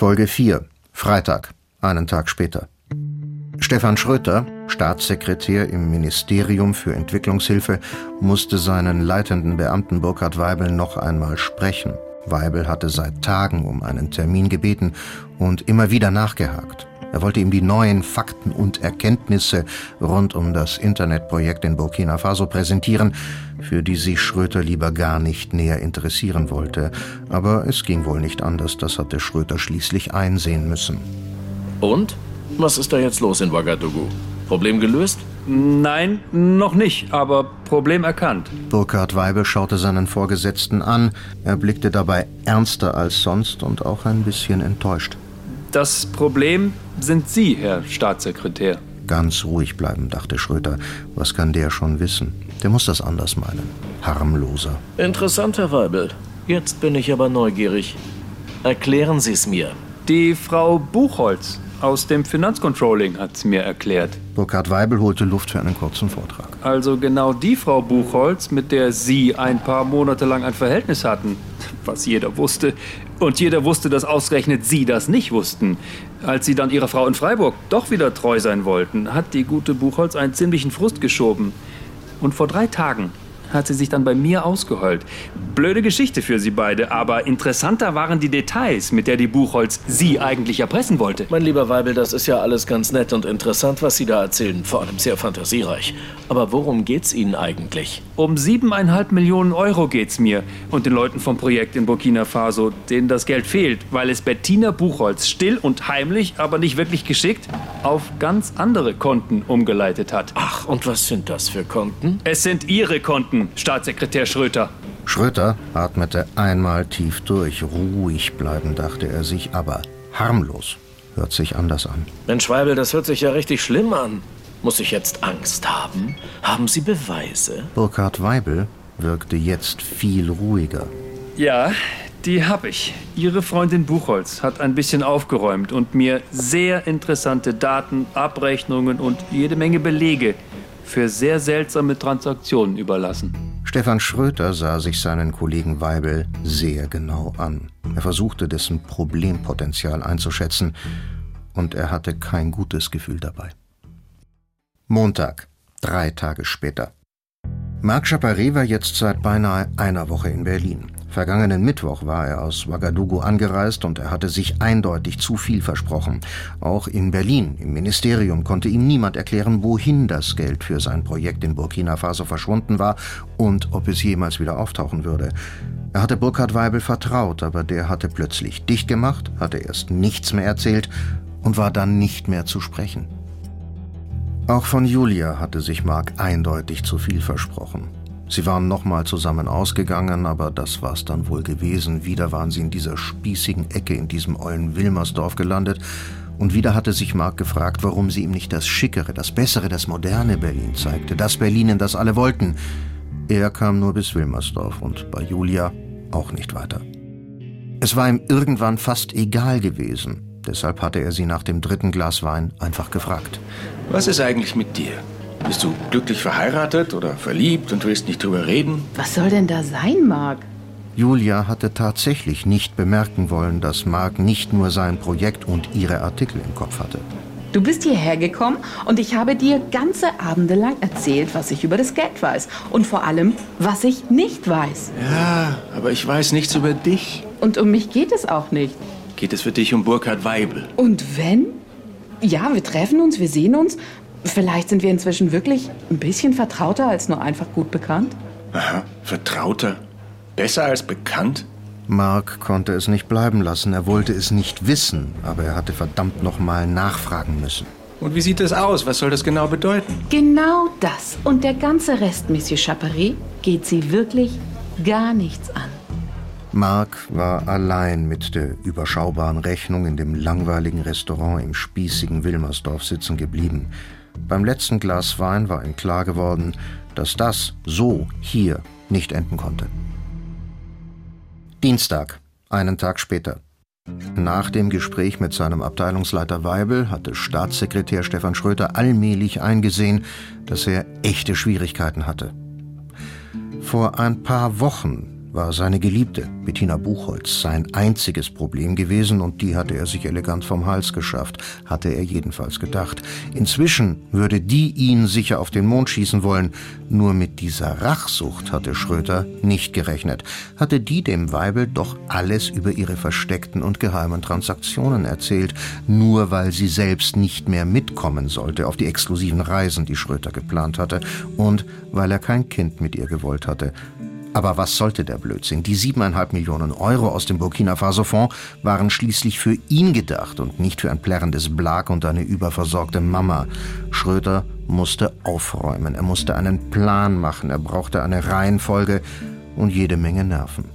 Folge 4. Freitag, einen Tag später. Stefan Schröter, Staatssekretär im Ministerium für Entwicklungshilfe, musste seinen leitenden Beamten Burkhard Weibel noch einmal sprechen. Weibel hatte seit Tagen um einen Termin gebeten und immer wieder nachgehakt. Er wollte ihm die neuen Fakten und Erkenntnisse rund um das Internetprojekt in Burkina Faso präsentieren, für die sich Schröter lieber gar nicht näher interessieren wollte. Aber es ging wohl nicht anders, das hatte Schröter schließlich einsehen müssen. Und? Was ist da jetzt los in Ouagadougou? Problem gelöst? Nein, noch nicht, aber Problem erkannt. Burkhard Weibel schaute seinen Vorgesetzten an. Er blickte dabei ernster als sonst und auch ein bisschen enttäuscht. Das Problem sind Sie, Herr Staatssekretär. Ganz ruhig bleiben, dachte Schröter. Was kann der schon wissen? Der muss das anders meinen. Harmloser. Interessant, Herr Weibel. Jetzt bin ich aber neugierig. Erklären Sie es mir. Die Frau Buchholz aus dem Finanzcontrolling hat es mir erklärt. Burkhard Weibel holte Luft für einen kurzen Vortrag. Also genau die Frau Buchholz, mit der Sie ein paar Monate lang ein Verhältnis hatten. Was jeder wusste. Und jeder wusste, dass ausgerechnet Sie das nicht wussten. Als Sie dann Ihrer Frau in Freiburg doch wieder treu sein wollten, hat die gute Buchholz einen ziemlichen Frust geschoben. Und vor drei Tagen hat sie sich dann bei mir ausgeheult. Blöde Geschichte für sie beide, aber interessanter waren die Details, mit der die Buchholz sie eigentlich erpressen wollte. Mein lieber Weibel, das ist ja alles ganz nett und interessant, was Sie da erzählen, vor allem sehr fantasiereich. Aber worum geht's Ihnen eigentlich? Um siebeneinhalb Millionen Euro geht's mir und den Leuten vom Projekt in Burkina Faso, denen das Geld fehlt, weil es Bettina Buchholz still und heimlich, aber nicht wirklich geschickt, auf ganz andere Konten umgeleitet hat. Ach, und was sind das für Konten? Es sind Ihre Konten, Staatssekretär Schröter. Schröter atmete einmal tief durch. Ruhig bleiben, dachte er sich, aber harmlos. Hört sich anders an. Mensch, Weibel, das hört sich ja richtig schlimm an. Muss ich jetzt Angst haben? Haben Sie Beweise? Burkhard Weibel wirkte jetzt viel ruhiger. Ja, die hab ich. Ihre Freundin Buchholz hat ein bisschen aufgeräumt und mir sehr interessante Daten, Abrechnungen und jede Menge Belege für sehr seltsame Transaktionen überlassen. Stefan Schröter sah sich seinen Kollegen Weibel sehr genau an. Er versuchte dessen Problempotenzial einzuschätzen und er hatte kein gutes Gefühl dabei. Montag, drei Tage später. Marc Chaparret war jetzt seit beinahe einer Woche in Berlin. Vergangenen Mittwoch war er aus Ouagadougou angereist und er hatte sich eindeutig zu viel versprochen. Auch in Berlin, im Ministerium, konnte ihm niemand erklären, wohin das Geld für sein Projekt in Burkina Faso verschwunden war und ob es jemals wieder auftauchen würde. Er hatte Burkhard Weibel vertraut, aber der hatte plötzlich dicht gemacht, hatte erst nichts mehr erzählt und war dann nicht mehr zu sprechen. Auch von Julia hatte sich Mark eindeutig zu viel versprochen. Sie waren nochmal zusammen ausgegangen, aber das war's dann wohl gewesen. Wieder waren sie in dieser spießigen Ecke in diesem ollen Wilmersdorf gelandet. Und wieder hatte sich Mark gefragt, warum sie ihm nicht das schickere, das bessere, das moderne Berlin zeigte. Das Berlin, in das alle wollten. Er kam nur bis Wilmersdorf und bei Julia auch nicht weiter. Es war ihm irgendwann fast egal gewesen. Deshalb hatte er sie nach dem dritten Glas Wein einfach gefragt. Was ist eigentlich mit dir? Bist du glücklich verheiratet oder verliebt und willst nicht drüber reden? Was soll denn da sein, Marc? Julia hatte tatsächlich nicht bemerken wollen, dass Mark nicht nur sein Projekt und ihre Artikel im Kopf hatte. Du bist hierher gekommen und ich habe dir ganze Abende lang erzählt, was ich über das Geld weiß. Und vor allem, was ich nicht weiß. Ja, aber ich weiß nichts über dich. Und um mich geht es auch nicht. Geht es für dich um Burkhard Weibel? Und wenn? Ja, wir treffen uns, wir sehen uns. Vielleicht sind wir inzwischen wirklich ein bisschen vertrauter als nur einfach gut bekannt. Aha, vertrauter. Besser als bekannt? Mark konnte es nicht bleiben lassen. Er wollte es nicht wissen, aber er hatte verdammt nochmal nachfragen müssen. Und wie sieht es aus? Was soll das genau bedeuten? Genau das und der ganze Rest, Monsieur Chapery, geht Sie wirklich gar nichts an. Mark war allein mit der überschaubaren Rechnung in dem langweiligen Restaurant im spießigen Wilmersdorf sitzen geblieben. Beim letzten Glas Wein war ihm klar geworden, dass das so hier nicht enden konnte. Dienstag, einen Tag später. Nach dem Gespräch mit seinem Abteilungsleiter Weibel hatte Staatssekretär Stefan Schröter allmählich eingesehen, dass er echte Schwierigkeiten hatte. Vor ein paar Wochen war seine Geliebte, Bettina Buchholz, sein einziges Problem gewesen und die hatte er sich elegant vom Hals geschafft, hatte er jedenfalls gedacht. Inzwischen würde die ihn sicher auf den Mond schießen wollen. Nur mit dieser Rachsucht hatte Schröter nicht gerechnet. Hatte die dem Weibel doch alles über ihre versteckten und geheimen Transaktionen erzählt, nur weil sie selbst nicht mehr mitkommen sollte auf die exklusiven Reisen, die Schröter geplant hatte, und weil er kein Kind mit ihr gewollt hatte. Aber was sollte der Blödsinn? Die siebeneinhalb Millionen Euro aus dem Burkina Faso-Fonds waren schließlich für ihn gedacht und nicht für ein plärrendes Blag und eine überversorgte Mama. Schröter musste aufräumen, er musste einen Plan machen, er brauchte eine Reihenfolge und jede Menge Nerven.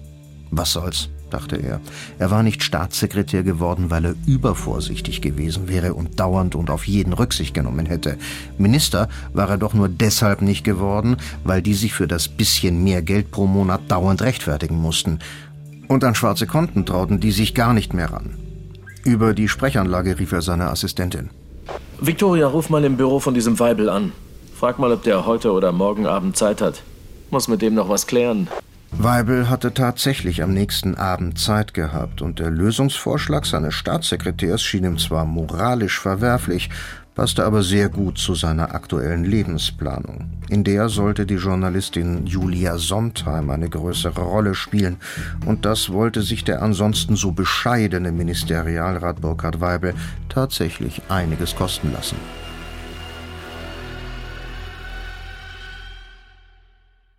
Was soll's? Dachte er. Er war nicht Staatssekretär geworden, weil er übervorsichtig gewesen wäre und dauernd und auf jeden Rücksicht genommen hätte. Minister war er doch nur deshalb nicht geworden, weil die sich für das bisschen mehr Geld pro Monat dauernd rechtfertigen mussten. Und an schwarze Konten trauten die sich gar nicht mehr ran. Über die Sprechanlage rief er seine Assistentin. Victoria, ruf mal im Büro von diesem Weibel an. Frag mal, ob der heute oder morgen Abend Zeit hat. Muss mit dem noch was klären. Weibel hatte tatsächlich am nächsten Abend Zeit gehabt und der Lösungsvorschlag seines Staatssekretärs schien ihm zwar moralisch verwerflich, passte aber sehr gut zu seiner aktuellen Lebensplanung. In der sollte die Journalistin Julia Sondheim eine größere Rolle spielen, und das wollte sich der ansonsten so bescheidene Ministerialrat Burkhard Weibel tatsächlich einiges kosten lassen.